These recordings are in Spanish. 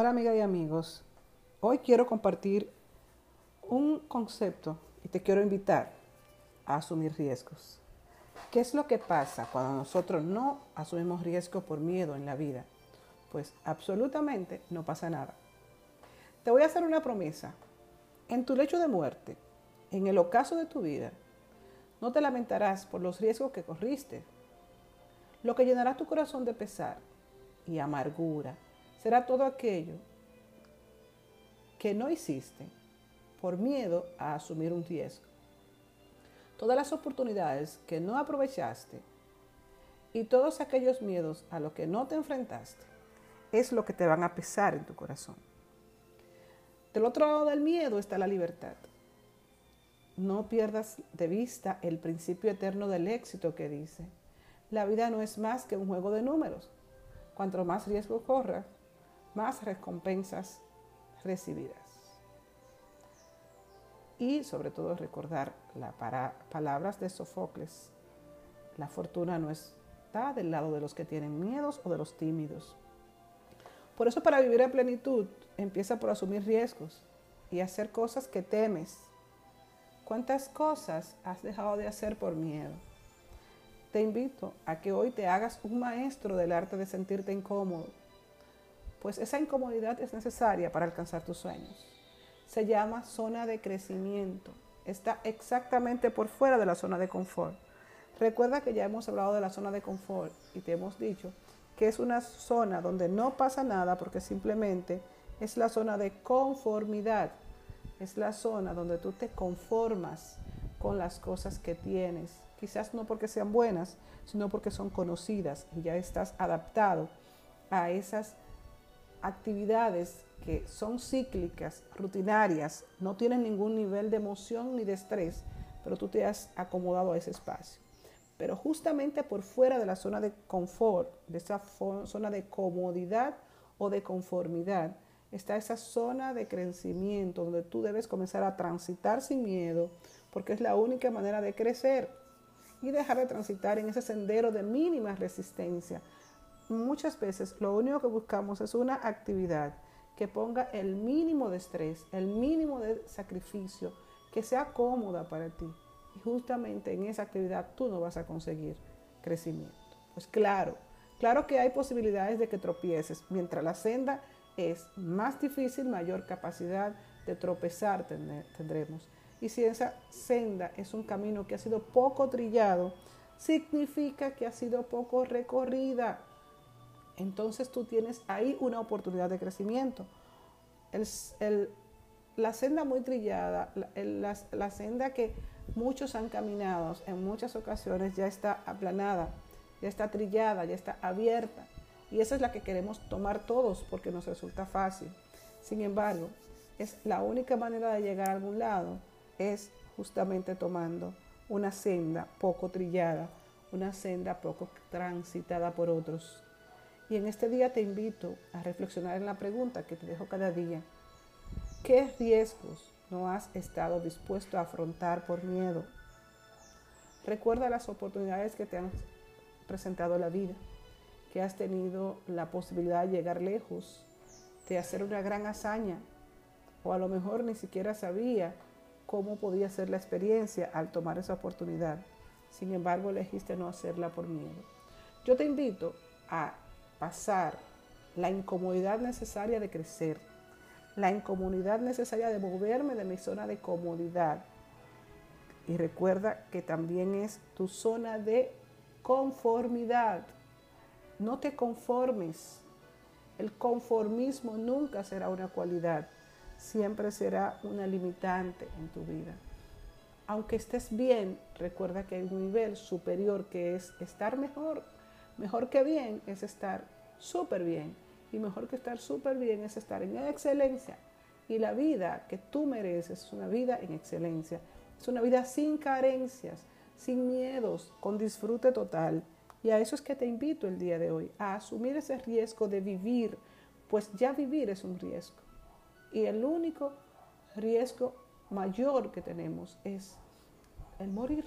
Hola amigas y amigos, hoy quiero compartir un concepto y te quiero invitar a asumir riesgos. ¿Qué es lo que pasa cuando nosotros no asumimos riesgo por miedo en la vida? Pues absolutamente no pasa nada. Te voy a hacer una promesa. En tu lecho de muerte, en el ocaso de tu vida, no te lamentarás por los riesgos que corriste. Lo que llenará tu corazón de pesar y amargura será todo aquello que no hiciste por miedo a asumir un riesgo. Todas las oportunidades que no aprovechaste y todos aquellos miedos a los que no te enfrentaste es lo que te van a pesar en tu corazón. Del otro lado del miedo está la libertad. No pierdas de vista el principio eterno del éxito que dice, la vida no es más que un juego de números. Cuanto más riesgo corras, más recompensas recibidas. Y sobre todo recordar las palabras de Sofocles. La fortuna no está del lado de los que tienen miedos o de los tímidos. Por eso para vivir en plenitud empieza por asumir riesgos y hacer cosas que temes. ¿Cuántas cosas has dejado de hacer por miedo? Te invito a que hoy te hagas un maestro del arte de sentirte incómodo, pues esa incomodidad es necesaria para alcanzar tus sueños. Se llama zona de crecimiento. Está exactamente por fuera de la zona de confort. Recuerda que ya hemos hablado de la zona de confort y te hemos dicho que es una zona donde no pasa nada porque simplemente es la zona de conformidad. Es la zona donde tú te conformas con las cosas que tienes. Quizás no porque sean buenas, sino porque son conocidas y ya estás adaptado a esas actividades que son cíclicas, rutinarias, no tienen ningún nivel de emoción ni de estrés, pero tú te has acomodado a ese espacio. Pero justamente por fuera de la zona de confort, de esa zona de comodidad o de conformidad, está esa zona de crecimiento donde tú debes comenzar a transitar sin miedo, porque es la única manera de crecer y dejar de transitar en ese sendero de mínima resistencia, muchas veces lo único que buscamos es una actividad que ponga el mínimo de estrés, el mínimo de sacrificio, que sea cómoda para ti. Y justamente en esa actividad tú no vas a conseguir crecimiento. Pues claro, claro que hay posibilidades de que tropieces. Mientras la senda es más difícil, mayor capacidad de tropezar tendremos. Y si esa senda es un camino que ha sido poco trillado, significa que ha sido poco recorrida entonces tú tienes ahí una oportunidad de crecimiento. la senda muy trillada, la, la, senda que muchos han caminado en muchas ocasiones ya está aplanada, ya está trillada, ya está abierta. Y esa es la que queremos tomar todos porque nos resulta fácil. Sin embargo, es la única manera de llegar a algún lado es justamente tomando una senda poco trillada, una senda poco transitada por otros. Y en este día te invito a reflexionar en la pregunta que te dejo cada día. ¿Qué riesgos no has estado dispuesto a afrontar por miedo? Recuerda las oportunidades que te han presentado la vida, que has tenido la posibilidad de llegar lejos, de hacer una gran hazaña, o a lo mejor ni siquiera sabía cómo podía ser la experiencia al tomar esa oportunidad. Sin embargo, elegiste no hacerla por miedo. Yo te invito a pasar la incomodidad necesaria de crecer, la incomodidad necesaria de moverme de mi zona de comodidad. Y recuerda que también es tu zona de conformidad. No te conformes. El conformismo nunca será una cualidad, siempre será una limitante en tu vida. Aunque estés bien, recuerda que hay un nivel superior que es estar mejor Mejor que bien es estar súper bien. Y mejor que estar súper bien es estar en excelencia. Y la vida que tú mereces es una vida en excelencia. Es una vida sin carencias, sin miedos, con disfrute total. Y a eso es que te invito el día de hoy, a asumir ese riesgo de vivir, pues ya vivir es un riesgo. Y el único riesgo mayor que tenemos es el morir.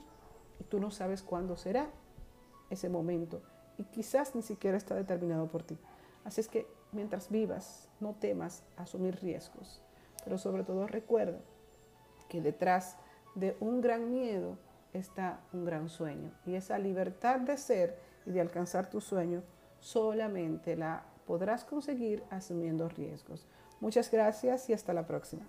Y tú no sabes cuándo será ese momento y quizás ni siquiera está determinado por ti. Así es que mientras vivas, no temas asumir riesgos, pero sobre todo recuerda que detrás de un gran miedo está un gran sueño y esa libertad de ser y de alcanzar tu sueño solamente la podrás conseguir asumiendo riesgos. Muchas gracias y hasta la próxima.